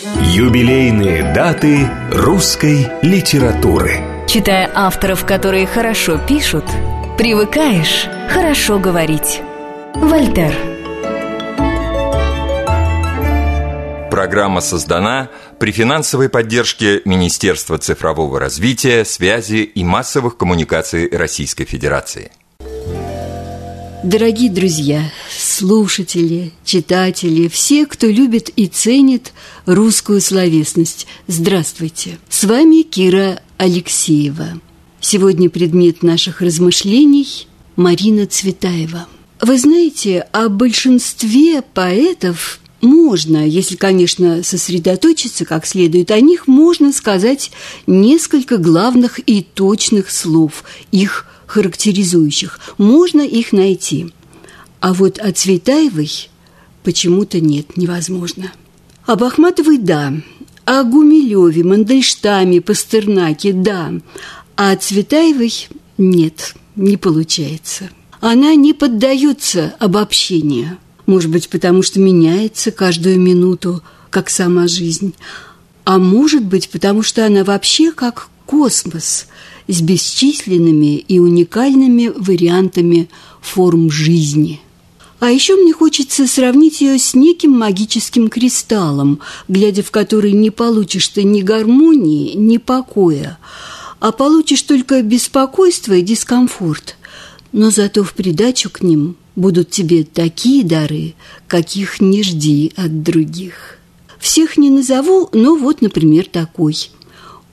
Юбилейные даты русской литературы. Читая авторов, которые хорошо пишут, привыкаешь хорошо говорить. Вольтер. Программа создана при финансовой поддержке Министерства цифрового развития, связи и массовых коммуникаций Российской Федерации. Дорогие друзья, слушатели, читатели, все, кто любит и ценит русскую словесность, здравствуйте! С вами Кира Алексеева. Сегодня предмет наших размышлений – Марина Цветаева. Вы знаете, о большинстве поэтов можно, если, конечно, сосредоточиться как следует, о них можно сказать несколько главных и точных слов, их характеризующих. Можно их найти. А вот о Цветаевой почему-то нет, невозможно. Об Ахматовой – да, о Гумилеве, Мандельштаме, Пастернаке – да, а о Цветаевой – нет, не получается. Она не поддается обобщению. Может быть, потому что меняется каждую минуту, как сама жизнь. А может быть, потому что она вообще как космос – с бесчисленными и уникальными вариантами форм жизни. А еще мне хочется сравнить ее с неким магическим кристаллом, глядя в который не получишь ты ни гармонии, ни покоя, а получишь только беспокойство и дискомфорт. Но зато в придачу к ним будут тебе такие дары, каких не жди от других. Всех не назову, но вот, например, такой –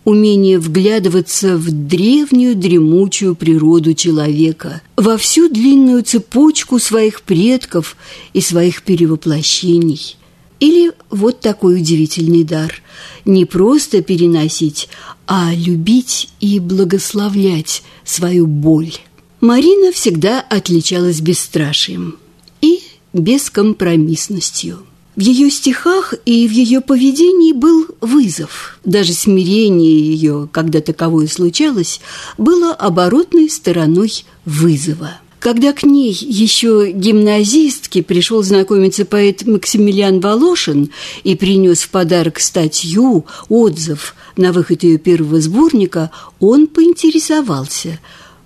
умение вглядываться в древнюю дремучую природу человека, во всю длинную цепочку своих предков и своих перевоплощений. Или вот такой удивительный дар – не просто переносить, а любить и благословлять свою боль. Марина всегда отличалась бесстрашием и бескомпромиссностью – в ее стихах и в ее поведении был вызов. Даже смирение ее, когда таковое случалось, было оборотной стороной вызова. Когда к ней еще гимназистке пришел знакомиться поэт Максимилиан Волошин и принес в подарок статью, отзыв на выход ее первого сборника, он поинтересовался,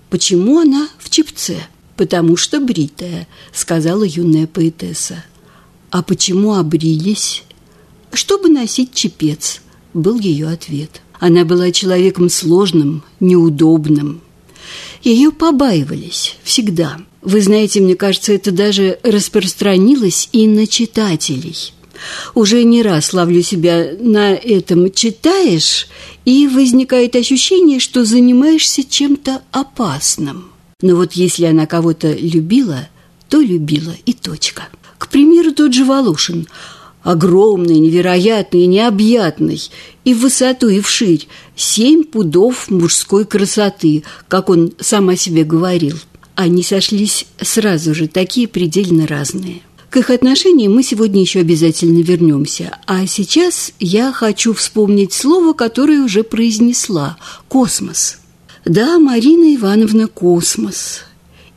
почему она в чепце. «Потому что бритая», — сказала юная поэтесса. «А почему обрились?» «Чтобы носить чепец», — был ее ответ. Она была человеком сложным, неудобным. Ее побаивались всегда. Вы знаете, мне кажется, это даже распространилось и на читателей. Уже не раз ловлю себя на этом «читаешь», и возникает ощущение, что занимаешься чем-то опасным. Но вот если она кого-то любила, то любила и точка. К примеру, тот же Волошин. Огромный, невероятный, необъятный, и в высоту, и вширь. Семь пудов мужской красоты, как он сам о себе говорил. Они сошлись сразу же, такие предельно разные. К их отношениям мы сегодня еще обязательно вернемся. А сейчас я хочу вспомнить слово, которое уже произнесла – космос. Да, Марина Ивановна, космос.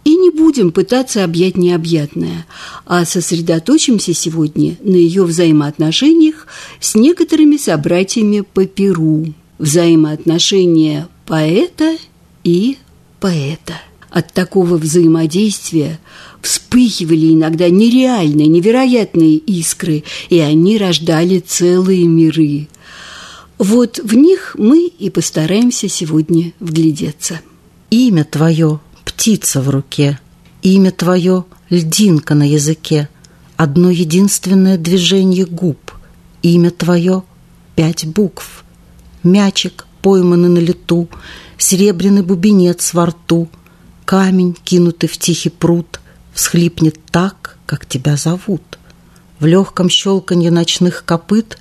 И не будем пытаться объять необъятное, а сосредоточимся сегодня на ее взаимоотношениях с некоторыми собратьями по Перу. Взаимоотношения поэта и поэта. От такого взаимодействия вспыхивали иногда нереальные, невероятные искры, и они рождали целые миры. Вот в них мы и постараемся сегодня вглядеться. Имя твое птица в руке, имя твое — льдинка на языке, одно единственное движение губ, имя твое — пять букв, мячик, пойманный на лету, серебряный бубенец во рту, камень, кинутый в тихий пруд, всхлипнет так, как тебя зовут. В легком щелканье ночных копыт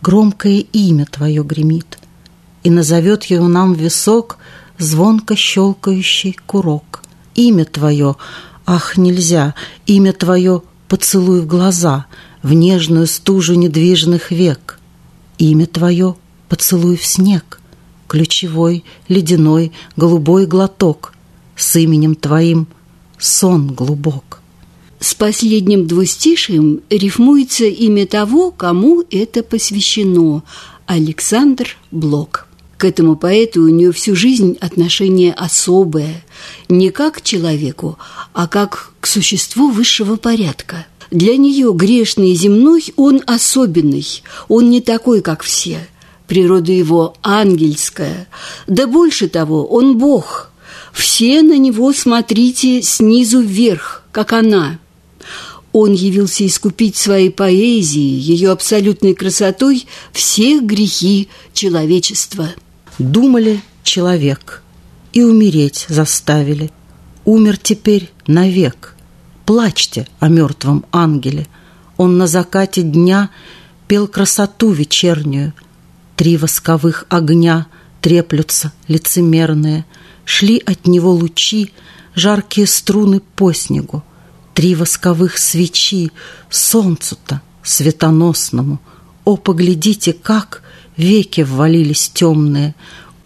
громкое имя твое гремит, и назовет его нам в висок — звонко щелкающий курок. Имя твое, ах, нельзя, имя твое поцелуй в глаза, в нежную стужу недвижных век. Имя твое поцелуй в снег, ключевой, ледяной, голубой глоток, с именем твоим сон глубок. С последним двустишием рифмуется имя того, кому это посвящено – Александр Блок. К этому поэту у нее всю жизнь отношение особое, не как к человеку, а как к существу высшего порядка. Для нее грешный и земной он особенный, он не такой, как все. Природа его ангельская, да больше того, он Бог. Все на него смотрите снизу вверх, как она – он явился искупить своей поэзией, ее абсолютной красотой все грехи человечества. Думали человек и умереть заставили. Умер теперь навек. Плачьте о мертвом ангеле. Он на закате дня пел красоту вечернюю. Три восковых огня треплются лицемерные. Шли от него лучи, жаркие струны по снегу. Три восковых свечи солнцу-то светоносному. О, поглядите, как веки ввалились темные.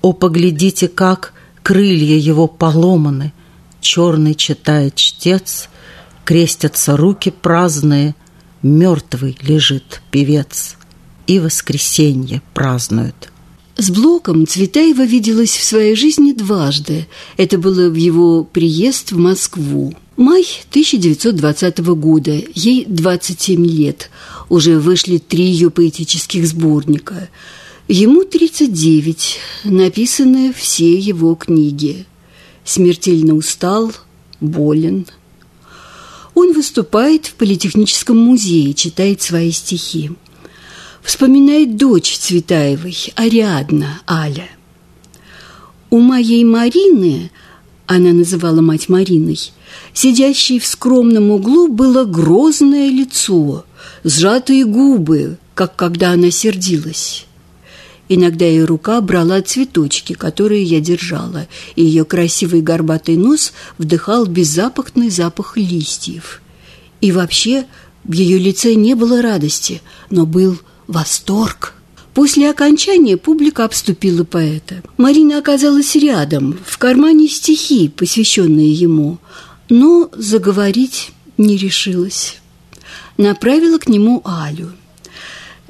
О, поглядите, как крылья его поломаны. Черный читает чтец, крестятся руки праздные, Мертвый лежит певец, и воскресенье празднуют. С Блоком Цветаева виделась в своей жизни дважды. Это было в его приезд в Москву. Май 1920 года, ей 27 лет. Уже вышли три ее поэтических сборника. Ему 39, написаны все его книги. Смертельно устал, болен. Он выступает в Политехническом музее, читает свои стихи. Вспоминает дочь Цветаевой, Ариадна, Аля. У моей Марины, она называла мать Мариной, сидящей в скромном углу, было грозное лицо, сжатые губы, как когда она сердилась. Иногда ее рука брала цветочки, которые я держала, и ее красивый горбатый нос вдыхал беззапахный запах листьев. И вообще в ее лице не было радости, но был восторг. После окончания публика обступила поэта. Марина оказалась рядом, в кармане стихи, посвященные ему, но заговорить не решилась. Направила к нему Алю.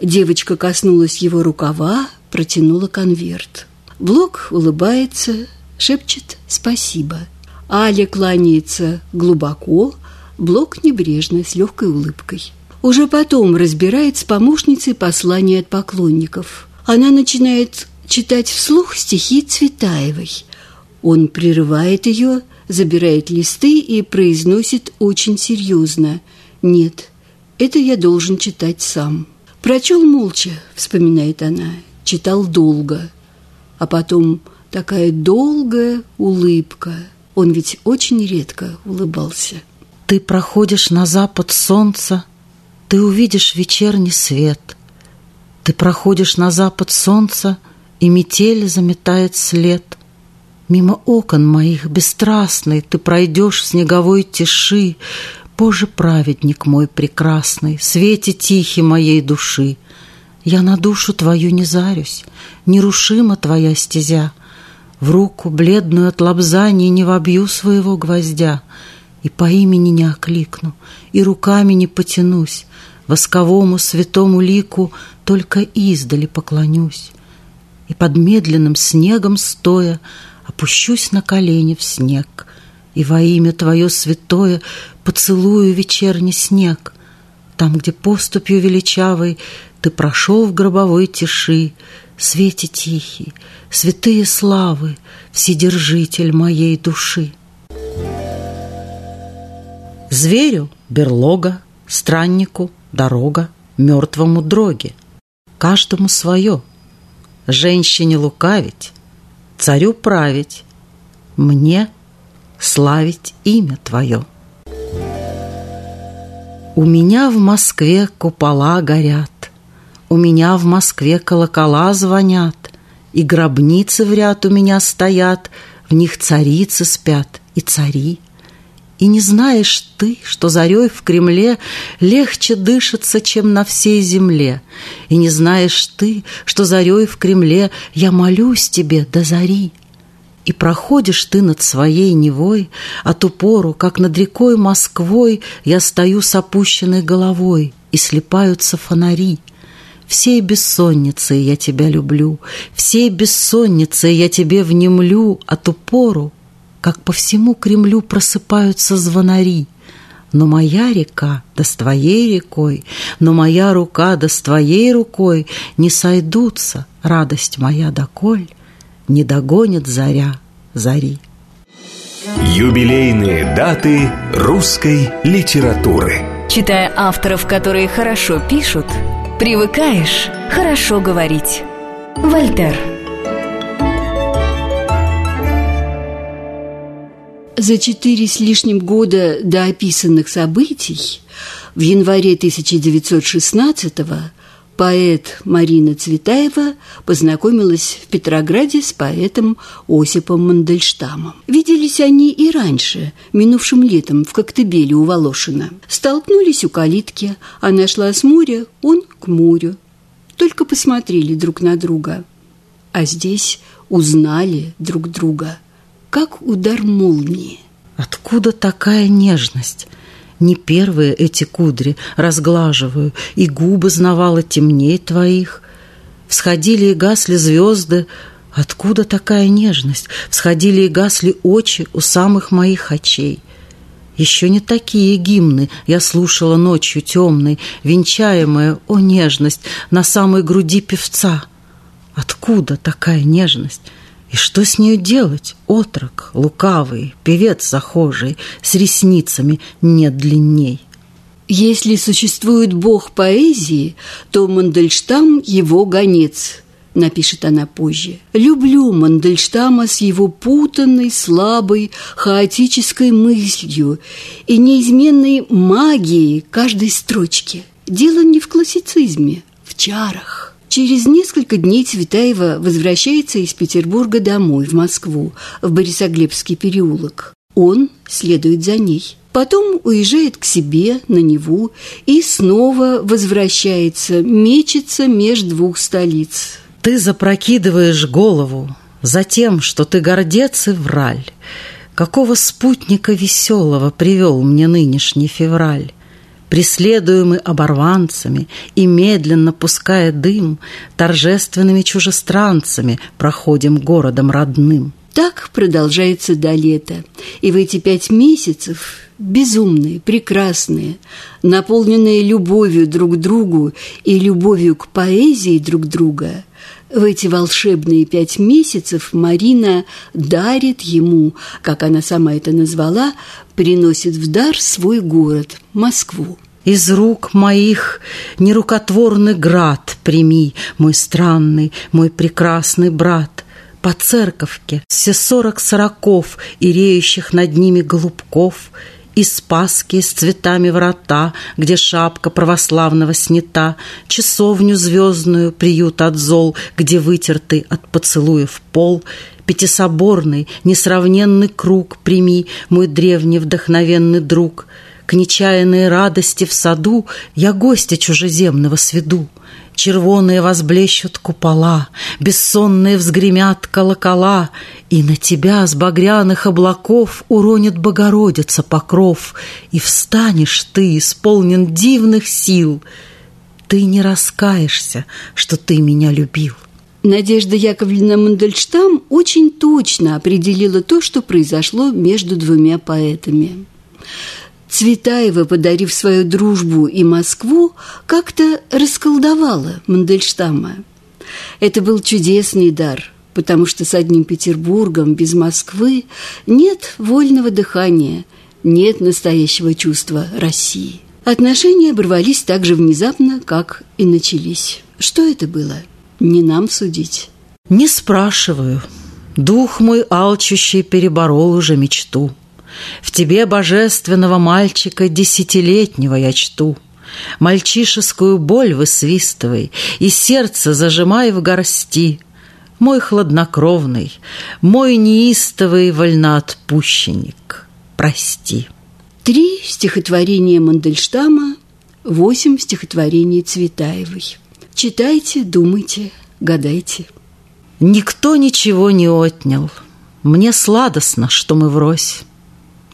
Девочка коснулась его рукава, протянула конверт. Блок улыбается, шепчет «спасибо». Аля кланяется глубоко, Блок небрежно, с легкой улыбкой. Уже потом разбирает с помощницей послание от поклонников. Она начинает читать вслух стихи Цветаевой. Он прерывает ее, забирает листы и произносит очень серьезно. «Нет, это я должен читать сам». «Прочел молча», — вспоминает она, — читал долго. А потом такая долгая улыбка. Он ведь очень редко улыбался. «Ты проходишь на запад солнца, ты увидишь вечерний свет. Ты проходишь на запад солнца, и метель заметает след. Мимо окон моих бесстрастный ты пройдешь в снеговой тиши, Боже, праведник мой прекрасный, свете тихий моей души. Я на душу твою не зарюсь, нерушима твоя стезя. В руку бледную от лобзаний не вобью своего гвоздя — и по имени не окликну, и руками не потянусь, восковому святому лику только издали поклонюсь, и под медленным снегом стоя опущусь на колени в снег, и во имя Твое святое поцелую вечерний снег, там, где поступью величавой Ты прошел в гробовой тиши, свете тихий, святые славы, Вседержитель моей души. Зверю — берлога, страннику — дорога, мертвому дроги. Каждому свое. Женщине лукавить, царю править, мне славить имя твое. У меня в Москве купола горят, У меня в Москве колокола звонят, И гробницы в ряд у меня стоят, В них царицы спят и цари. И не знаешь ты, что зарей в Кремле Легче дышится, чем на всей земле. И не знаешь ты, что зарей в Кремле Я молюсь тебе до зари. И проходишь ты над своей Невой, А ту пору, как над рекой Москвой, Я стою с опущенной головой, И слепаются фонари. Всей бессонницей я тебя люблю, Всей бессонницей я тебе внемлю, А ту пору, как по всему Кремлю Просыпаются звонари. Но моя река да с твоей рекой, Но моя рука да с твоей рукой Не сойдутся, радость моя доколь, Не догонит заря зари. Юбилейные даты русской литературы. Читая авторов, которые хорошо пишут, привыкаешь хорошо говорить. Вольтер. За четыре с лишним года до описанных событий в январе 1916-го поэт Марина Цветаева познакомилась в Петрограде с поэтом Осипом Мандельштамом. Виделись они и раньше, минувшим летом, в Коктебеле у Волошина. Столкнулись у калитки, она шла с моря, он к морю. Только посмотрели друг на друга. А здесь узнали друг друга, как удар молнии. Откуда такая нежность? Не первые эти кудри разглаживаю, И губы знавала темней твоих. Всходили и гасли звезды, Откуда такая нежность? Всходили и гасли очи у самых моих очей. Еще не такие гимны я слушала ночью темной, Венчаемая, о нежность, на самой груди певца. Откуда такая нежность? И что с нею делать, отрок, лукавый, певец захожий, с ресницами нет длинней? Если существует бог поэзии, то Мандельштам – его гонец, напишет она позже. Люблю Мандельштама с его путанной, слабой, хаотической мыслью и неизменной магией каждой строчки. Дело не в классицизме, в чарах. Через несколько дней Цветаева возвращается из Петербурга домой, в Москву, в Борисоглебский переулок. Он следует за ней. Потом уезжает к себе на Неву и снова возвращается, мечется меж двух столиц. Ты запрокидываешь голову за тем, что ты гордец и враль. Какого спутника веселого привел мне нынешний февраль? Преследуемый оборванцами и медленно пуская дым, торжественными чужестранцами проходим городом родным. Так продолжается до лета. И в эти пять месяцев безумные, прекрасные, наполненные любовью друг к другу и любовью к поэзии друг друга, в эти волшебные пять месяцев Марина дарит ему, как она сама это назвала, приносит в дар свой город, Москву. Из рук моих нерукотворный град прими, мой странный, мой прекрасный брат. По церковке все сорок сороков и реющих над ними голубков — и Спаски с цветами врата, где шапка православного снята, часовню звездную, приют от зол, где вытертый от поцелуев пол, пятисоборный, несравненный круг прими, мой древний вдохновенный друг. К нечаянной радости в саду я гостя чужеземного сведу — Червоные возблещут купола, Бессонные взгремят колокола, И на тебя с багряных облаков Уронит Богородица покров, И встанешь ты, исполнен дивных сил. Ты не раскаешься, что ты меня любил. Надежда Яковлевна Мандельштам очень точно определила то, что произошло между двумя поэтами. Цветаева, подарив свою дружбу и Москву, как-то расколдовала Мандельштама. Это был чудесный дар, потому что с одним Петербургом без Москвы нет вольного дыхания, нет настоящего чувства России. Отношения оборвались так же внезапно, как и начались. Что это было? Не нам судить. Не спрашиваю. Дух мой алчущий переборол уже мечту. В тебе божественного мальчика десятилетнего я чту. Мальчишескую боль высвистывай И сердце зажимай в горсти. Мой хладнокровный, мой неистовый вольноотпущенник, прости. Три стихотворения Мандельштама, восемь стихотворений Цветаевой. Читайте, думайте, гадайте. Никто ничего не отнял — мне сладостно, что мы врозь.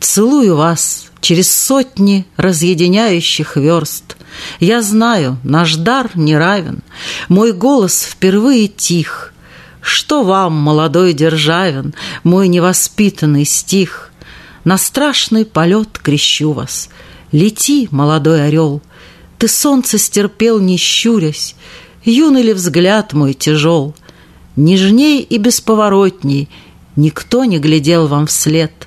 Целую вас через сотни разъединяющих верст. Я знаю, наш дар не равен, мой голос впервые тих. Что вам, молодой Державин, мой невоспитанный стих? На страшный полет крещу вас. Лети, молодой орел, ты солнце стерпел, не щурясь, Юный ли взгляд мой тяжел? Нежней и бесповоротней Никто не глядел вам вслед.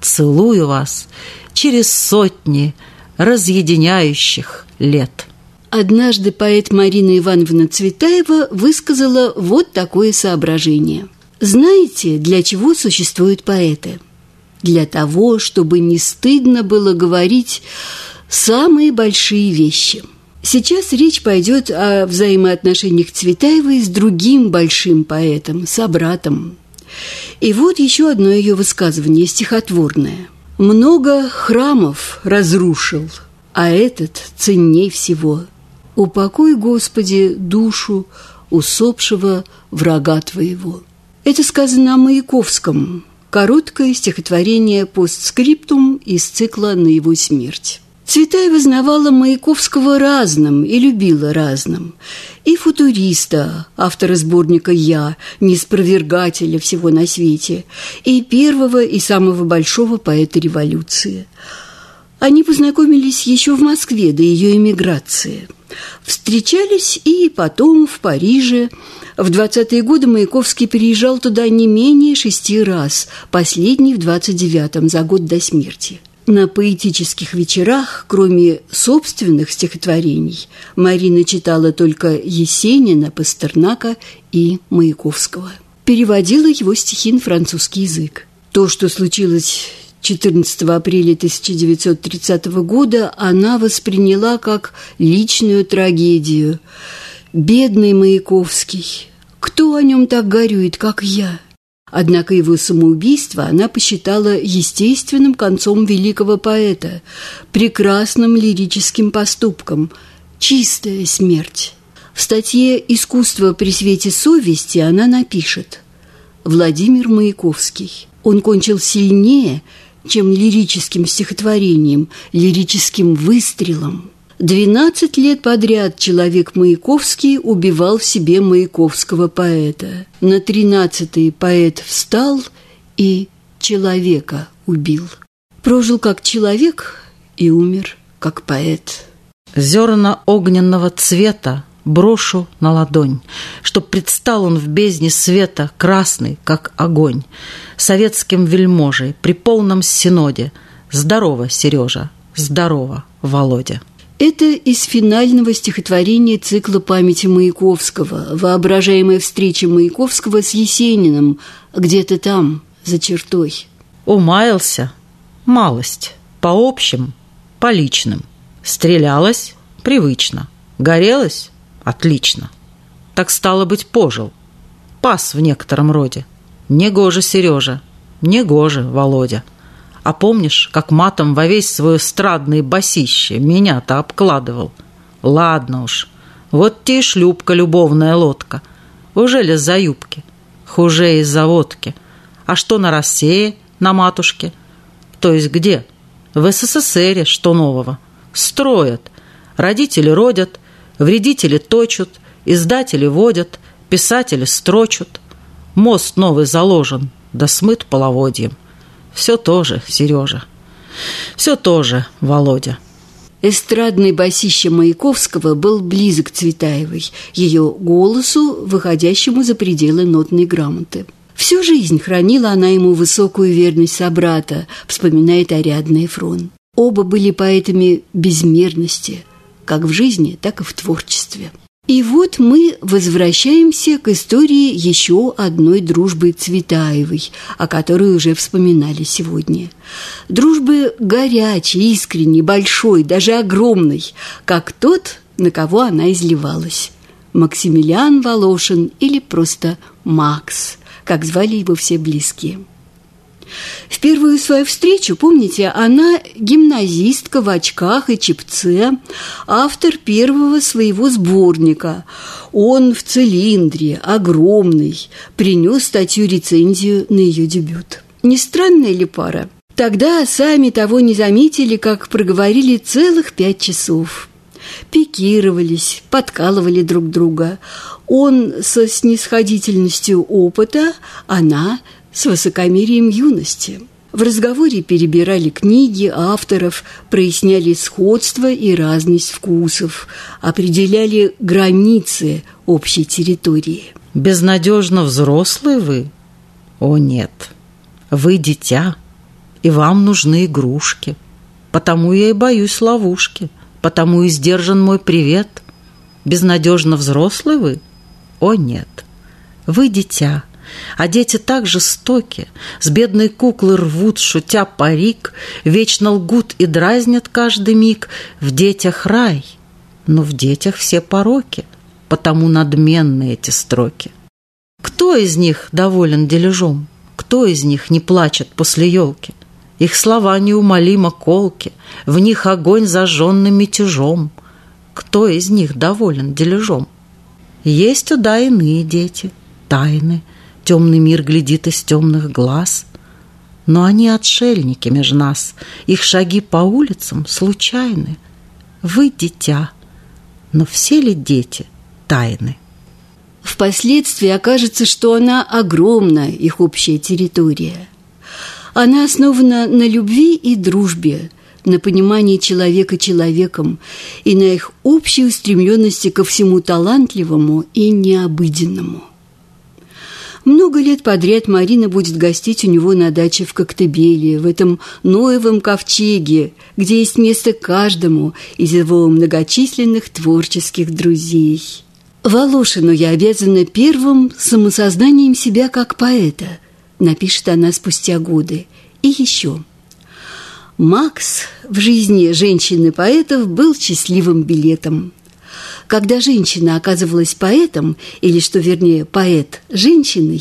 Целую вас через сотни разъединяющих лет. Однажды поэт Марина Ивановна Цветаева высказала вот такое соображение. Знаете, для чего существуют поэты? Для того, чтобы не стыдно было говорить самые большие вещи – Сейчас речь пойдет о взаимоотношениях Цветаевой с другим большим поэтом, собратом. И вот еще одно ее высказывание, стихотворное. «Много храмов разрушил, а этот ценней всего. Упокой, Господи, душу усопшего врага Твоего». Это сказано о Маяковском, короткое стихотворение постскриптум из цикла «На его смерть». Цветаева знавала Маяковского разным и любила разным. И футуриста, автора сборника «Я», неспровергателя всего на свете, и первого и самого большого поэта революции. Они познакомились еще в Москве до ее эмиграции. Встречались и потом в Париже. В 20-е годы Маяковский переезжал туда не менее шести раз, последний в 29-м, за год до смерти – на поэтических вечерах, кроме собственных стихотворений, Марина читала только Есенина, Пастернака и Маяковского. Переводила его стихи на французский язык. То, что случилось 14 апреля 1930 года, она восприняла как личную трагедию. «Бедный Маяковский! Кто о нем так горюет, как я?» Однако его самоубийство она посчитала естественным концом великого поэта, прекрасным лирическим поступком, чистая смерть. В статье «Искусство при свете совести» она напишет «Владимир Маяковский. Он кончил сильнее, чем лирическим стихотворением, лирическим выстрелом». Двенадцать лет подряд человек Маяковский убивал в себе маяковского поэта. На тринадцатый поэт встал и человека убил. Прожил как человек и умер как поэт. Зерна огненного цвета брошу на ладонь, Чтоб предстал он в бездне света красный, как огонь, Советским вельможей при полном синоде. Здорово, Сережа, здорово, Володя. Это из финального стихотворения цикла памяти Маяковского, воображаемая встреча Маяковского с Есениным, где-то там, за чертой. Умаялся? Малость. По общим, по личным. Стрелялась? Привычно. Горелась? Отлично. Так стало быть, пожил. Пас в некотором роде. Негоже, Сережа. Негоже, Володя. А помнишь, как матом во весь свой эстрадный басище меня-то обкладывал? Ладно уж, вот те и шлюпка, любовная лодка. Уже ли за юбки? Хуже из-за водки. А что на России, на матушке? То есть где? В СССР что нового? Строят. Родители родят, вредители точат, издатели водят, писатели строчат. Мост новый заложен, да смыт половодьем. Все тоже, Сережа. Все тоже, Володя. Эстрадный басище Маяковского был близок Цветаевой, ее голосу, выходящему за пределы нотной грамоты. Всю жизнь хранила она ему высокую верность собрата, вспоминает Ариадна Эфрон. Оба были поэтами безмерности, как в жизни, так и в творчестве. И вот мы возвращаемся к истории еще одной дружбы Цветаевой, о которой уже вспоминали сегодня. Дружбы горячей, искренней, большой, даже огромной, как тот, на кого она изливалась. Максимилиан Волошин или просто Макс, как звали его все близкие. В первую свою встречу, помните, она гимназистка в очках и чепце, автор первого своего сборника. Он в цилиндре, огромный, принес статью-рецензию на ее дебют. Не странная ли пара? Тогда сами того не заметили, как проговорили целых пять часов. Пикировались, подкалывали друг друга. Он со снисходительностью опыта, она с высокомерием юности. В разговоре перебирали книги авторов, проясняли сходство и разность вкусов, определяли границы общей территории. Безнадежно взрослые вы? О, нет. Вы дитя, и вам нужны игрушки. Потому я и боюсь ловушки, потому и сдержан мой привет. Безнадежно взрослые вы? О, нет. Вы дитя, а дети так жестоки, с бедной куклы рвут, шутя парик, Вечно лгут и дразнят каждый миг. В детях рай, но в детях все пороки, Потому надменны эти строки. Кто из них доволен дележом? Кто из них не плачет после елки? Их слова неумолимо колки, В них огонь зажженный мятежом. Кто из них доволен дележом? Есть туда иные дети, тайны, Темный мир глядит из темных глаз. Но они отшельники меж нас, Их шаги по улицам случайны. Вы дитя, но все ли дети тайны? Впоследствии окажется, что она огромна, их общая территория. Она основана на любви и дружбе, на понимании человека человеком и на их общей устремленности ко всему талантливому и необыденному. Много лет подряд Марина будет гостить у него на даче в Коктебеле, в этом Ноевом ковчеге, где есть место каждому из его многочисленных творческих друзей. Волошину я обязана первым самосознанием себя как поэта, напишет она спустя годы. И еще. Макс в жизни женщины-поэтов был счастливым билетом. Когда женщина оказывалась поэтом, или, что вернее, поэт женщиной,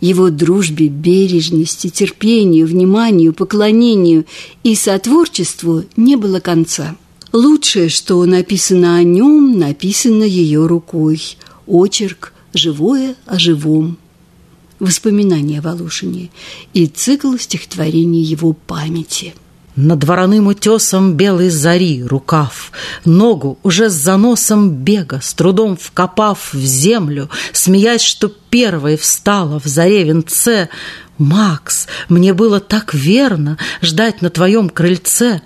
его дружбе, бережности, терпению, вниманию, поклонению и сотворчеству не было конца. Лучшее, что написано о нем, написано ее рукой. Очерк «Живое о живом». Воспоминания Волошине и цикл стихотворений его памяти – над вороным утесом белой зари рукав, Ногу уже с заносом бега, с трудом вкопав в землю, Смеясь, что первой встала в заре венце, «Макс, мне было так верно ждать на твоем крыльце!»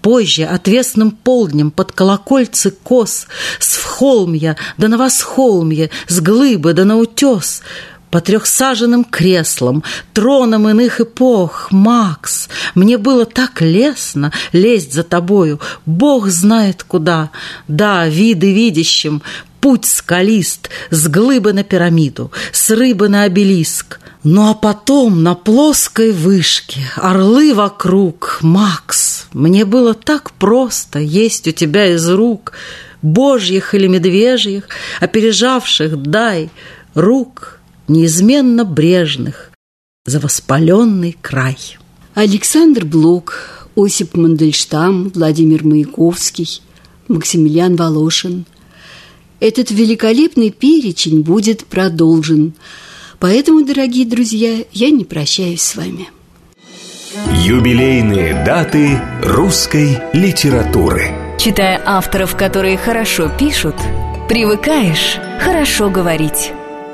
Позже, отвесным полднем, под колокольцы кос, С вхолмья да на восхолмье, с глыбы да на утес — по трехсаженным креслам, троном иных эпох. Макс, мне было так лестно лезть за тобою, Бог знает куда. Да, виды видящим, путь скалист, с глыбы на пирамиду, с рыбы на обелиск. Ну а потом на плоской вышке орлы вокруг. Макс, мне было так просто есть у тебя из рук Божьих или медвежьих, опережавших, дай, рук неизменно брежных за воспаленный край. Александр Блок, Осип Мандельштам, Владимир Маяковский, Максимилиан Волошин. Этот великолепный перечень будет продолжен. Поэтому, дорогие друзья, я не прощаюсь с вами. Юбилейные даты русской литературы. Читая авторов, которые хорошо пишут, привыкаешь хорошо говорить.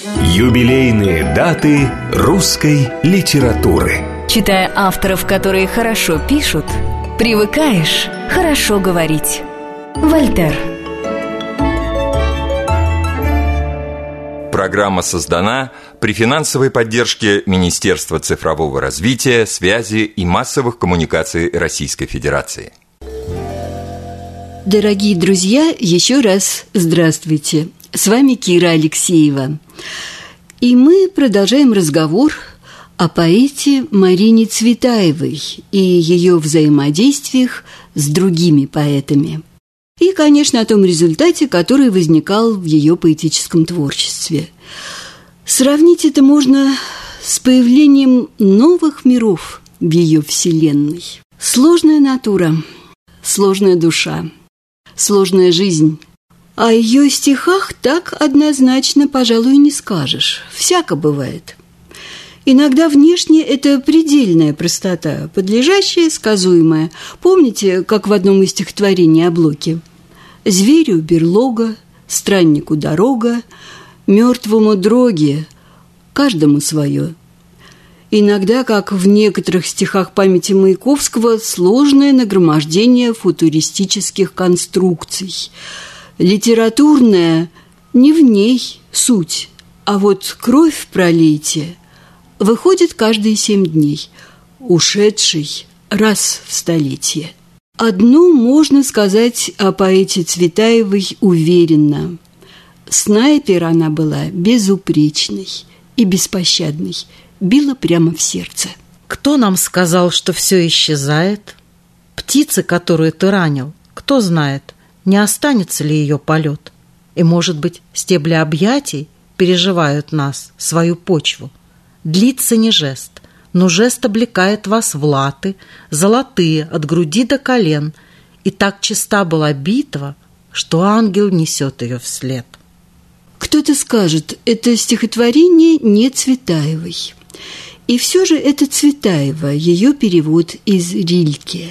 Юбилейные даты русской литературы. Читая авторов, которые хорошо пишут, привыкаешь хорошо говорить. Вольтер. Программа создана при финансовой поддержке Министерства цифрового развития, связи и массовых коммуникаций Российской Федерации. Дорогие друзья, еще раз здравствуйте. С вами Кира Алексеева. И мы продолжаем разговор о поэте Марине Цветаевой и ее взаимодействиях с другими поэтами. И, конечно, о том результате, который возникал в ее поэтическом творчестве. Сравнить это можно с появлением новых миров в ее вселенной. Сложная натура, сложная душа, сложная жизнь. О ее стихах так однозначно, пожалуй, не скажешь. Всяко бывает. Иногда внешне это предельная простота, подлежащая, сказуемая. Помните, как в одном из стихотворений о Блоке? «Зверю берлога, страннику дорога, мертвому дроге, каждому свое». Иногда, как в некоторых стихах памяти Маяковского, сложное нагромождение футуристических конструкций. Литературная не в ней суть, а вот кровь пролейте выходит каждые семь дней, ушедший раз в столетие. Одно можно сказать о поэте Цветаевой уверенно. Снайпер она была безупречной и беспощадной – била прямо в сердце. Кто нам сказал, что все исчезает? Птицы, которую ты ранил, кто знает, не останется ли ее полет? И, может быть, стебли объятий переживают нас, свою почву. Длится не жест, но жест облекает вас в латы, золотые, от груди до колен, и так чиста была битва, что ангел несет ее вслед. Кто-то скажет, это стихотворение не Цветаевой. И все же это Цветаева, ее перевод из Рильке.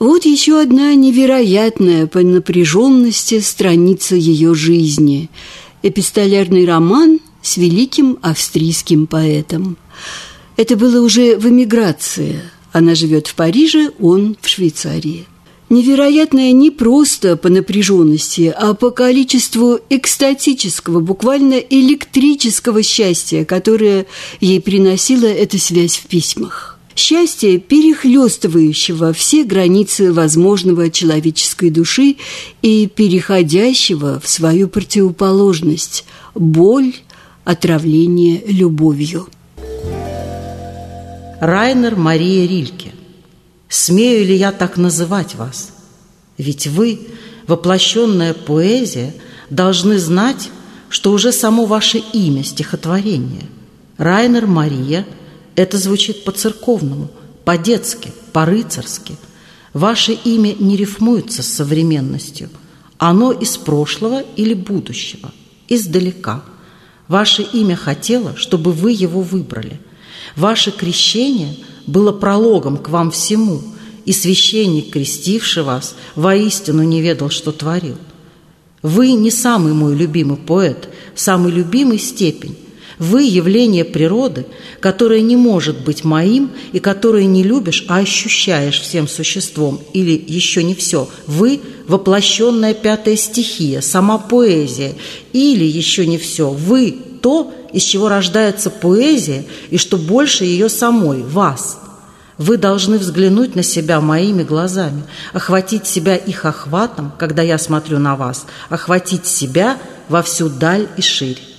Вот еще одна невероятная по напряженности страница ее жизни – эпистолярный роман с великим австрийским поэтом. Это было уже в эмиграции. Она живет в Париже, он в Швейцарии невероятное не просто по напряженности, а по количеству экстатического, буквально электрического счастья, которое ей приносила эта связь в письмах. Счастье, перехлестывающего все границы возможного человеческой души и переходящего в свою противоположность – боль, отравление любовью. Райнер Мария Рильке Смею ли я так называть вас? Ведь вы, воплощенная поэзия, должны знать, что уже само ваше имя – стихотворение. Райнер Мария – это звучит по-церковному, по-детски, по-рыцарски. Ваше имя не рифмуется с современностью. Оно из прошлого или будущего, издалека. Ваше имя хотело, чтобы вы его выбрали. Ваше крещение – было прологом к вам всему, и священник, крестивший вас, воистину не ведал, что творил. Вы не самый мой любимый поэт, самый любимый степень. Вы – явление природы, которое не может быть моим и которое не любишь, а ощущаешь всем существом, или еще не все. Вы – воплощенная пятая стихия, сама поэзия, или еще не все. Вы – то, из чего рождается поэзия, и что больше ее самой, вас. Вы должны взглянуть на себя моими глазами, охватить себя их охватом, когда я смотрю на вас, охватить себя во всю даль и ширь.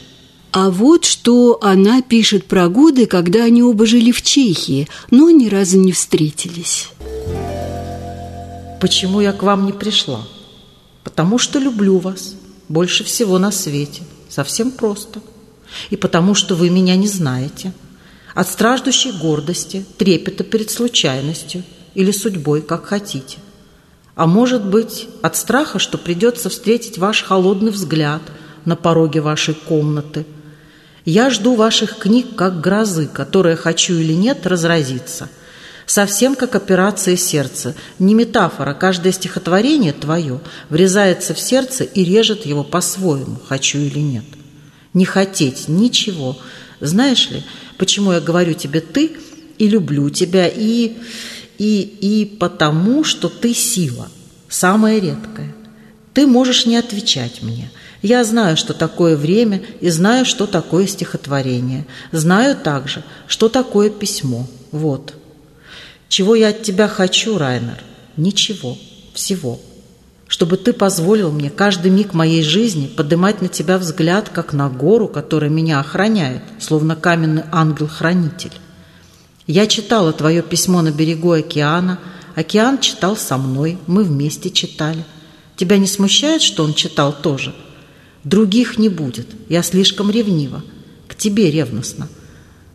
А вот что она пишет про годы, когда они оба жили в Чехии, но ни разу не встретились. Почему я к вам не пришла? Потому что люблю вас больше всего на свете. Совсем просто и потому, что вы меня не знаете, от страждущей гордости, трепета перед случайностью или судьбой, как хотите. А может быть, от страха, что придется встретить ваш холодный взгляд на пороге вашей комнаты. Я жду ваших книг как грозы, которая, хочу или нет, разразится. Совсем как операция сердца. Не метафора, каждое стихотворение твое врезается в сердце и режет его по-своему, хочу или нет. не хотеть ничего. Знаешь ли, почему я говорю тебе «ты» и люблю тебя, и, и, и потому, что ты сила, самая редкая. Ты можешь не отвечать мне. Я знаю, что такое время, и знаю, что такое стихотворение. Знаю также, что такое письмо. Вот. Чего я от тебя хочу, Райнер? Ничего. Всего чтобы ты позволил мне каждый миг моей жизни поднимать на тебя взгляд, как на гору, которая меня охраняет, словно каменный ангел-хранитель. Я читала твое письмо на берегу океана, океан читал со мной, мы вместе читали. Тебя не смущает, что он читал тоже? Других не будет, я слишком ревнива, к тебе ревностно.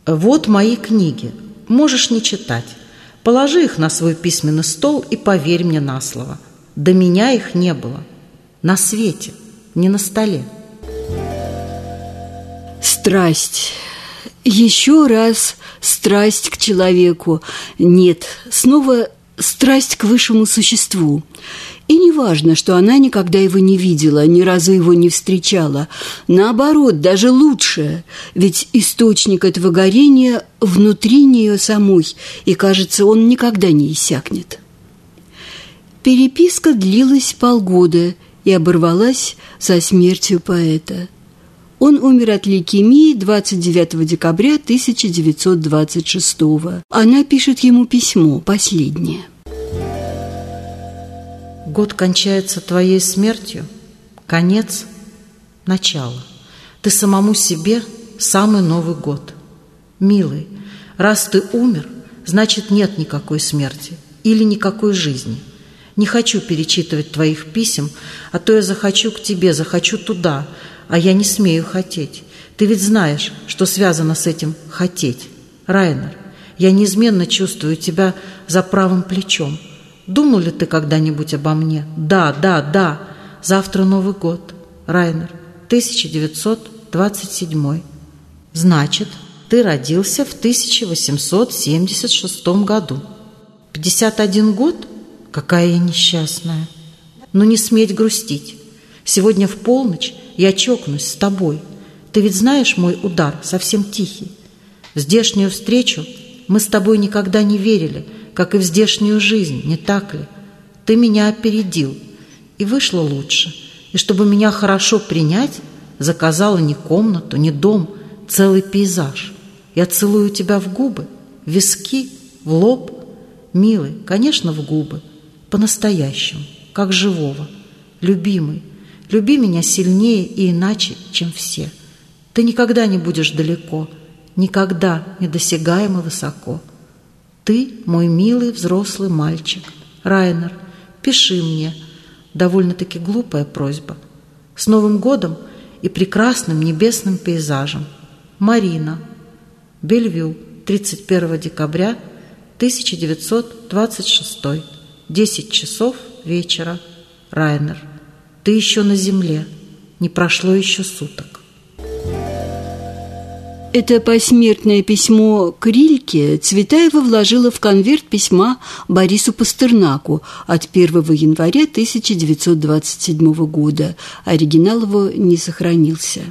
Вот мои книги, можешь не читать. Положи их на свой письменный стол и поверь мне на слово – до меня их не было. На свете, не на столе. Страсть. Еще раз страсть к человеку. Нет, снова страсть к высшему существу. И не важно, что она никогда его не видела, ни разу его не встречала. Наоборот, даже лучше, ведь источник этого горения внутри нее самой, и, кажется, он никогда не иссякнет. Переписка длилась полгода и оборвалась со смертью поэта. Он умер от лейкемии 29 декабря 1926 Она пишет ему письмо, последнее. Год кончается твоей смертью, конец – начало. Ты самому себе самый Новый год. Милый, раз ты умер, значит нет никакой смерти или никакой жизни – не хочу перечитывать твоих писем, а то я захочу к тебе, захочу туда, а я не смею хотеть. Ты ведь знаешь, что связано с этим «хотеть». Райнер, я неизменно чувствую тебя за правым плечом. Думал ли ты когда-нибудь обо мне? Да, да, да. Завтра Новый год. Райнер, 1927. Значит, ты родился в 1876 году. 51 год – Какая я несчастная. Но не сметь грустить. Сегодня в полночь я чокнусь с тобой. Ты ведь знаешь мой удар, совсем тихий. В здешнюю встречу мы с тобой никогда не верили, как и в здешнюю жизнь, не так ли? Ты меня опередил, и вышло лучше. И чтобы меня хорошо принять, заказала не комнату, не дом, целый пейзаж. Я целую тебя в губы, в виски, в лоб. Милый, конечно, в губы – по-настоящему, как живого. Любимый, люби меня сильнее и иначе, чем все. Ты никогда не будешь далеко, никогда недосягаемо высоко. Ты мой милый взрослый мальчик. Райнер, пиши мне. Довольно-таки глупая просьба. С Новым годом и прекрасным небесным пейзажем. Марина. Бельвю, 31 декабря 1926 Десять часов вечера. Райнер. Ты еще на земле. Не прошло еще суток. Это посмертное письмо к Рильке Цветаева вложила в конверт письма Борису Пастернаку от 1 января 1927 года. Оригинал его не сохранился.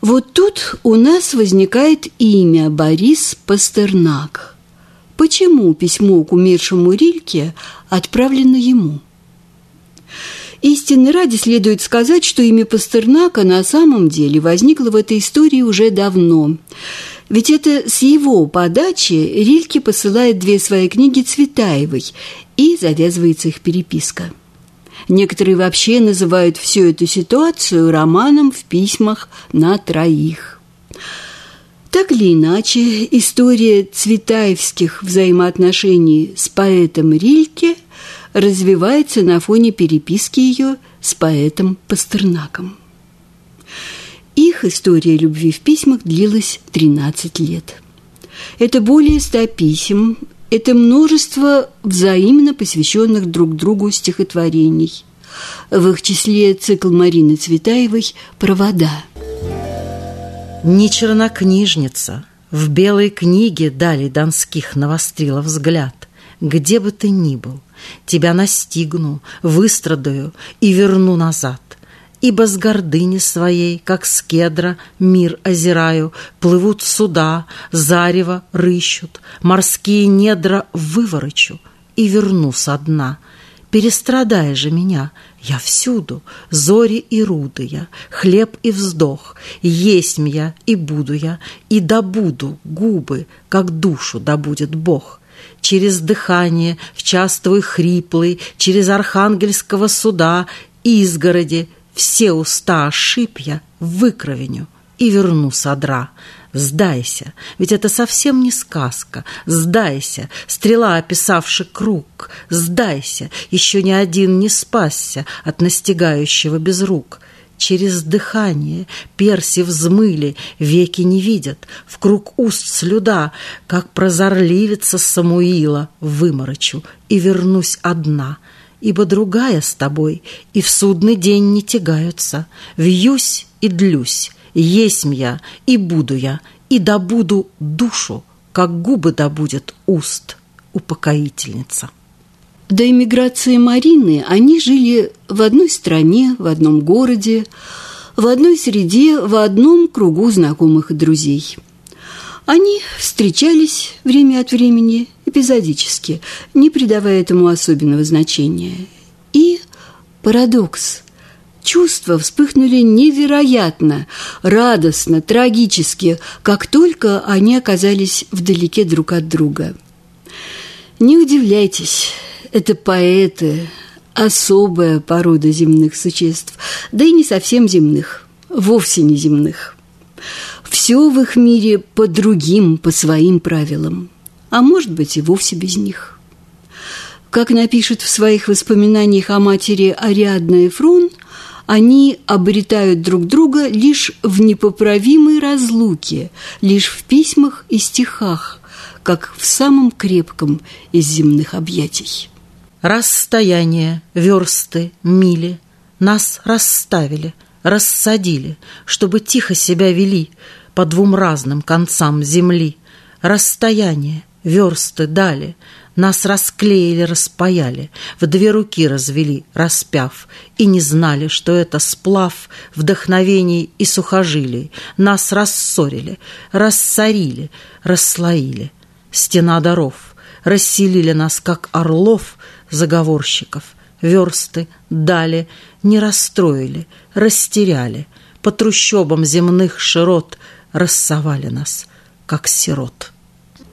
Вот тут у нас возникает имя Борис Пастернак – почему письмо к умершему Рильке отправлено ему. Истинно ради следует сказать, что имя Пастернака на самом деле возникло в этой истории уже давно. Ведь это с его подачи Рильке посылает две свои книги Цветаевой, и завязывается их переписка. Некоторые вообще называют всю эту ситуацию романом в письмах на троих – так или иначе, история цветаевских взаимоотношений с поэтом Рильке развивается на фоне переписки ее с поэтом Пастернаком. Их история любви в письмах длилась 13 лет. Это более ста писем, это множество взаимно посвященных друг другу стихотворений. В их числе цикл Марины Цветаевой «Провода». Не чернокнижница, в белой книге дали донских навострила взгляд. Где бы ты ни был, тебя настигну, выстрадаю и верну назад. Ибо с гордыни своей, как с кедра, мир озираю, Плывут суда, зарево рыщут, морские недра выворочу И верну со дна. Перестрадай же меня, я всюду, зори и руды я, хлеб и вздох, есть я и буду я, и добуду губы, как душу добудет Бог через дыхание, в час твой хриплый, через архангельского суда, изгороди, все уста ошиб я, выкровеню и верну содра. Сдайся, ведь это совсем не сказка. Сдайся, стрела, описавши круг. Сдайся, еще ни один не спасся от настигающего без рук. Через дыхание перси взмыли, веки не видят, В круг уст слюда, как прозорливица Самуила Выморочу и вернусь одна, Ибо другая с тобой и в судный день не тягаются. Вьюсь и длюсь, есмь я и буду я, И добуду душу, как губы добудет уст упокоительница. До эмиграции Марины они жили в одной стране, в одном городе, в одной среде, в одном кругу знакомых и друзей. Они встречались время от времени, эпизодически, не придавая этому особенного значения. И парадокс. Чувства вспыхнули невероятно, радостно, трагически, как только они оказались вдалеке друг от друга. Не удивляйтесь, это поэты, особая порода земных существ, да и не совсем земных, вовсе не земных. Все в их мире по другим, по своим правилам, а может быть и вовсе без них. Как напишет в своих воспоминаниях о матери Ариадна Эфрон, они обретают друг друга лишь в непоправимой разлуке, лишь в письмах и стихах, как в самом крепком из земных объятий. Расстояние, версты, мили Нас расставили, рассадили, Чтобы тихо себя вели По двум разным концам земли. Расстояние, версты дали, Нас расклеили, распаяли, В две руки развели, распяв, И не знали, что это сплав Вдохновений и сухожилий. Нас рассорили, рассорили, расслоили. Стена даров — расселили нас, как орлов, заговорщиков, версты, дали, не расстроили, растеряли, по трущобам земных широт рассовали нас, как сирот.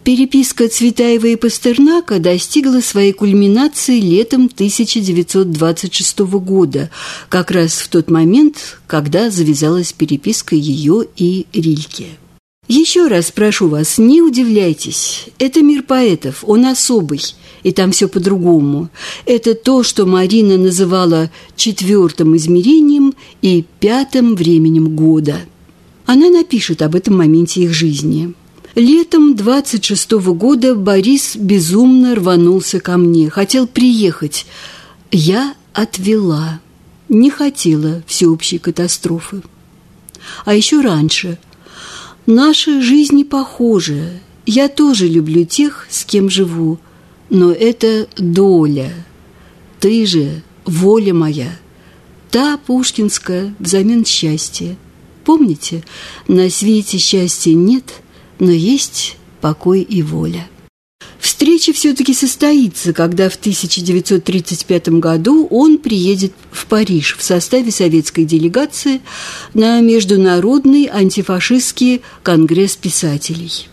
Переписка Цветаева и Пастернака достигла своей кульминации летом 1926 года, как раз в тот момент, когда завязалась переписка ее и Рильке. Еще раз прошу вас, не удивляйтесь. Это мир поэтов, он особый, и там все по-другому. Это то, что Марина называла четвертым измерением и пятым временем года. Она напишет об этом моменте их жизни. Летом 26 -го года Борис безумно рванулся ко мне, хотел приехать. Я отвела, не хотела всеобщей катастрофы. А еще раньше – Наши жизни похожи. Я тоже люблю тех, с кем живу, но это доля. Ты же воля моя. Та пушкинская взамен счастья. Помните, на свете счастья нет, но есть покой и воля. Встреча все-таки состоится, когда в 1935 году он приедет в Париж в составе советской делегации на Международный антифашистский конгресс писателей.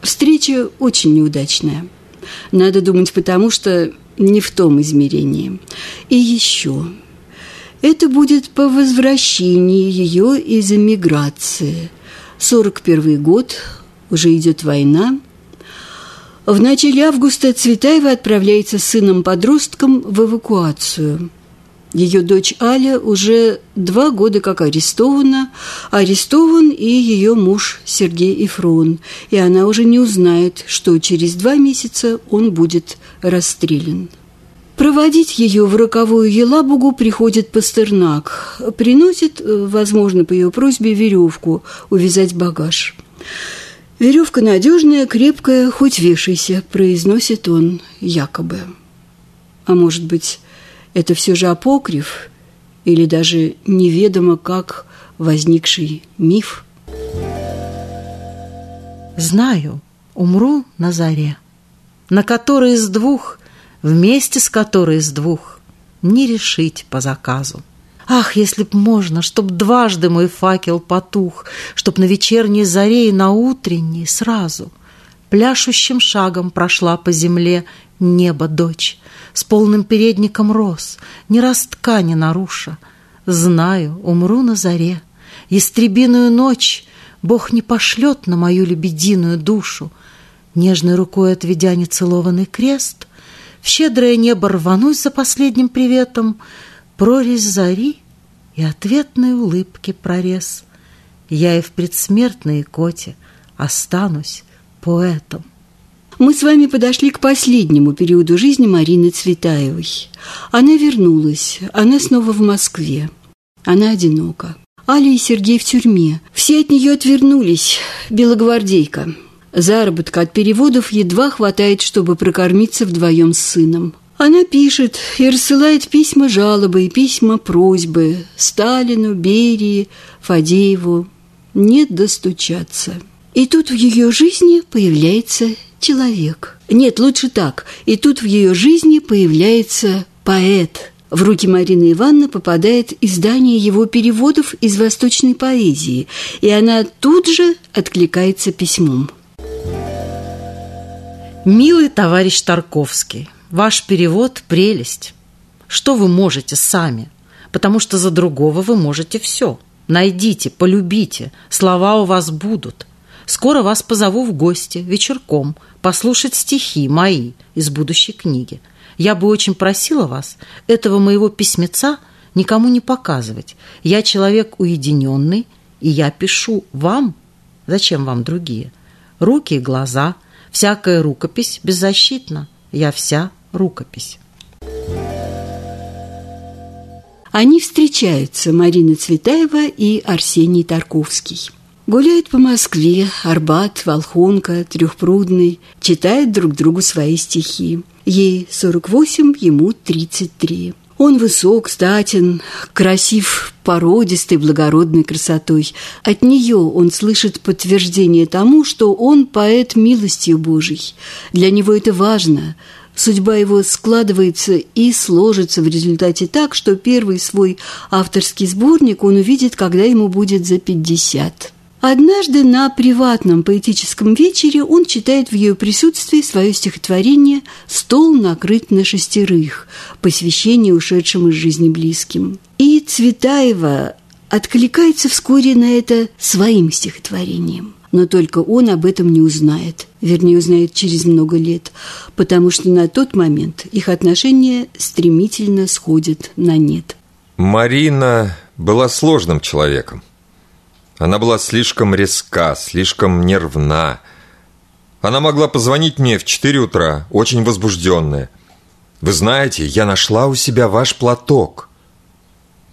Встреча очень неудачная. Надо думать, потому что не в том измерении. И еще. Это будет по возвращении ее из эмиграции. 41 год, уже идет война – в начале августа Цветаева отправляется с сыном-подростком в эвакуацию. Ее дочь Аля уже два года как арестована. Арестован и ее муж Сергей Ифрон. И она уже не узнает, что через два месяца он будет расстрелян. Проводить ее в роковую Елабугу приходит Пастернак. Приносит, э, возможно, по ее просьбе, веревку увязать багаж. «Веревка надежная, крепкая, хоть вешайся», – произносит он якобы. А может быть, это все же апокриф, или даже неведомо как возникший миф? Знаю, умру на заре, на которой из двух, вместе с которой из двух, не решить по заказу. Ах, если б можно, чтоб дважды мой факел потух, Чтоб на вечерней заре и на утренней сразу Пляшущим шагом прошла по земле небо дочь, С полным передником роз, ни ростка не наруша. Знаю, умру на заре, Истребиную ночь Бог не пошлет на мою лебединую душу. Нежной рукой отведя нецелованный крест, В щедрое небо рванусь за последним приветом — прорезь зари и ответной улыбки прорез. Я и в предсмертной коте останусь поэтом. Мы с вами подошли к последнему периоду жизни Марины Цветаевой. Она вернулась, она снова в Москве. Она одинока. Аля и Сергей в тюрьме. Все от нее отвернулись. Белогвардейка. Заработка от переводов едва хватает, чтобы прокормиться вдвоем с сыном. Она пишет и рассылает письма жалобы и письма просьбы Сталину, Берии, Фадееву. Нет достучаться. И тут в ее жизни появляется человек. Нет, лучше так. И тут в ее жизни появляется поэт. В руки Марины Ивановны попадает издание его переводов из восточной поэзии, и она тут же откликается письмом. «Милый товарищ Тарковский, Ваш перевод – прелесть. Что вы можете сами? Потому что за другого вы можете все. Найдите, полюбите, слова у вас будут. Скоро вас позову в гости, вечерком, послушать стихи мои из будущей книги. Я бы очень просила вас этого моего письмеца никому не показывать. Я человек уединенный, и я пишу вам. Зачем вам другие? Руки и глаза, всякая рукопись беззащитна. Я вся рукопись. Они встречаются, Марина Цветаева и Арсений Тарковский. Гуляют по Москве, Арбат, Волхонка, Трехпрудный, читают друг другу свои стихи. Ей 48, ему 33. Он высок, статен, красив, породистой, благородной красотой. От нее он слышит подтверждение тому, что он поэт милостью Божией. Для него это важно – Судьба его складывается и сложится в результате так, что первый свой авторский сборник он увидит, когда ему будет за 50. Однажды на приватном поэтическом вечере он читает в ее присутствии свое стихотворение «Стол накрыт на шестерых», посвящение ушедшим из жизни близким. И Цветаева откликается вскоре на это своим стихотворением но только он об этом не узнает, вернее, узнает через много лет, потому что на тот момент их отношения стремительно сходят на нет. Марина была сложным человеком. Она была слишком резка, слишком нервна. Она могла позвонить мне в 4 утра, очень возбужденная. «Вы знаете, я нашла у себя ваш платок».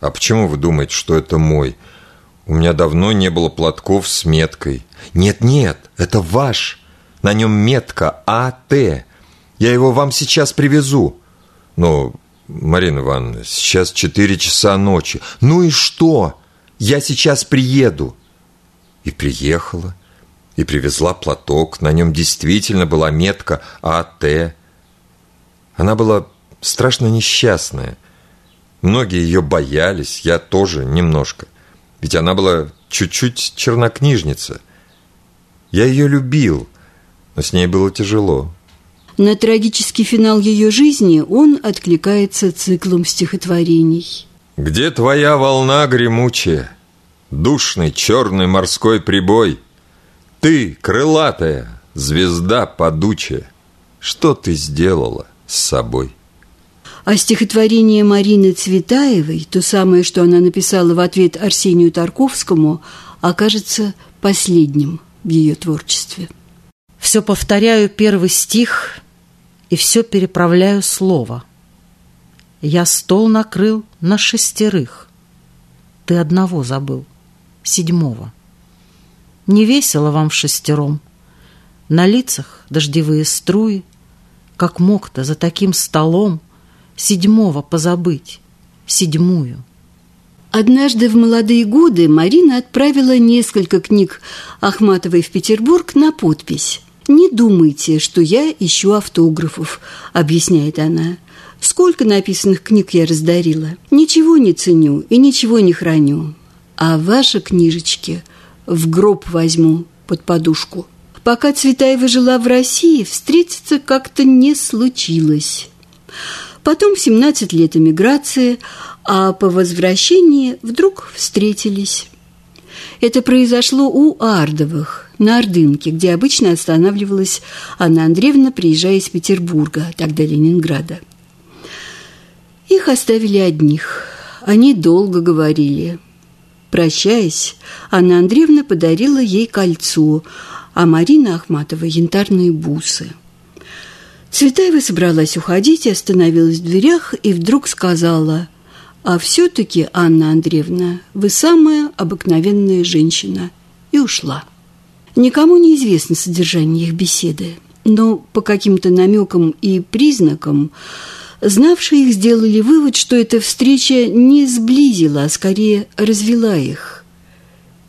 «А почему вы думаете, что это мой?» У меня давно не было платков с меткой. Нет-нет, это ваш. На нем метка АТ. Я его вам сейчас привезу. Но, Марина Ивановна, сейчас 4 часа ночи. Ну и что? Я сейчас приеду. И приехала. И привезла платок. На нем действительно была метка АТ. Она была страшно несчастная. Многие ее боялись, я тоже немножко. Ведь она была чуть-чуть чернокнижница. Я ее любил, но с ней было тяжело. На трагический финал ее жизни он откликается циклом стихотворений. «Где твоя волна гремучая, душный черный морской прибой? Ты, крылатая, звезда падучая, что ты сделала с собой?» А стихотворение Марины Цветаевой, то самое, что она написала в ответ Арсению Тарковскому, окажется последним в ее творчестве. Все повторяю первый стих и все переправляю слово. Я стол накрыл на шестерых. Ты одного забыл, седьмого. Не весело вам в шестером. На лицах дождевые струи, Как мог-то за таким столом седьмого позабыть, седьмую. Однажды в молодые годы Марина отправила несколько книг Ахматовой в Петербург на подпись. «Не думайте, что я ищу автографов», — объясняет она. «Сколько написанных книг я раздарила? Ничего не ценю и ничего не храню. А ваши книжечки в гроб возьму под подушку». Пока Цветаева жила в России, встретиться как-то не случилось. Потом 17 лет эмиграции, а по возвращении вдруг встретились. Это произошло у Ардовых, на Ордынке, где обычно останавливалась Анна Андреевна, приезжая из Петербурга, тогда Ленинграда. Их оставили одних. Они долго говорили. Прощаясь, Анна Андреевна подарила ей кольцо, а Марина Ахматова – янтарные бусы – Цветаева собралась уходить, остановилась в дверях и вдруг сказала, «А все-таки, Анна Андреевна, вы самая обыкновенная женщина». И ушла. Никому не известно содержание их беседы, но по каким-то намекам и признакам знавшие их сделали вывод, что эта встреча не сблизила, а скорее развела их.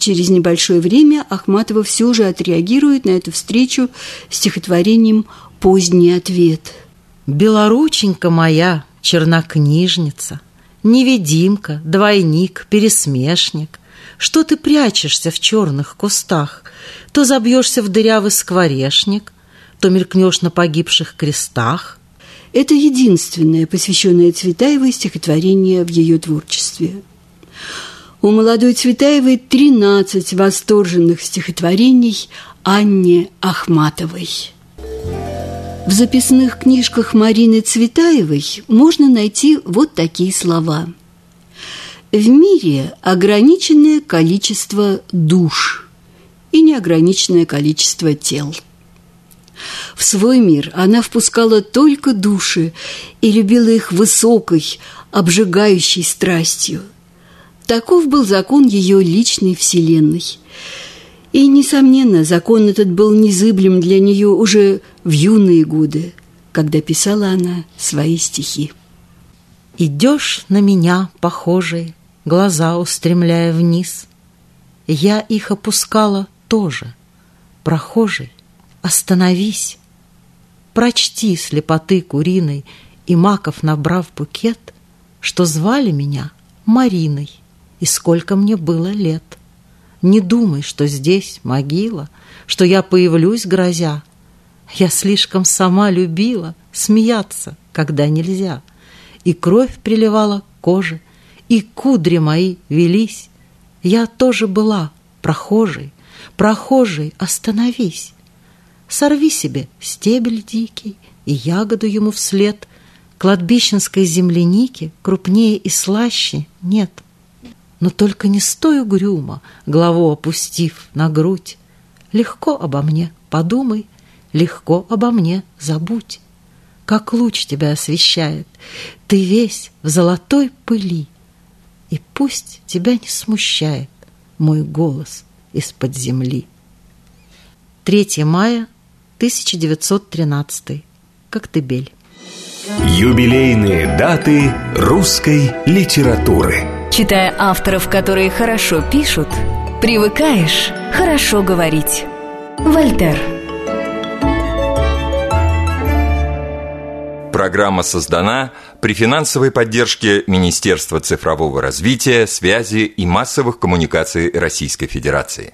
Через небольшое время Ахматова все же отреагирует на эту встречу стихотворением поздний ответ. Белорученька моя, чернокнижница, Невидимка, двойник, пересмешник, Что ты прячешься в черных кустах, То забьешься в дырявый скворешник, То мелькнешь на погибших крестах. Это единственное посвященное Цветаевой стихотворение в ее творчестве. У молодой Цветаевой 13 восторженных стихотворений Анне Ахматовой. В записных книжках Марины Цветаевой можно найти вот такие слова. В мире ограниченное количество душ и неограниченное количество тел. В свой мир она впускала только души и любила их высокой, обжигающей страстью. Таков был закон ее личной вселенной – и, несомненно, закон этот был незыблем для нее уже в юные годы, когда писала она свои стихи. «Идешь на меня, похожий, глаза устремляя вниз. Я их опускала тоже. Прохожий, остановись. Прочти слепоты куриной и маков набрав букет, что звали меня Мариной, и сколько мне было лет. Не думай, что здесь могила, Что я появлюсь, грозя. Я слишком сама любила Смеяться, когда нельзя. И кровь приливала к коже, И кудри мои велись. Я тоже была прохожей, Прохожий, остановись. Сорви себе стебель дикий И ягоду ему вслед. Кладбищенской земляники Крупнее и слаще нет — но только не стой угрюмо, голову опустив на грудь. Легко обо мне подумай, легко обо мне забудь. Как луч тебя освещает, ты весь в золотой пыли, И пусть тебя не смущает мой голос из-под земли. 3 мая 1913. Коктебель. Юбилейные даты русской литературы. Читая авторов, которые хорошо пишут, привыкаешь хорошо говорить. Вольтер. Программа создана при финансовой поддержке Министерства цифрового развития, связи и массовых коммуникаций Российской Федерации.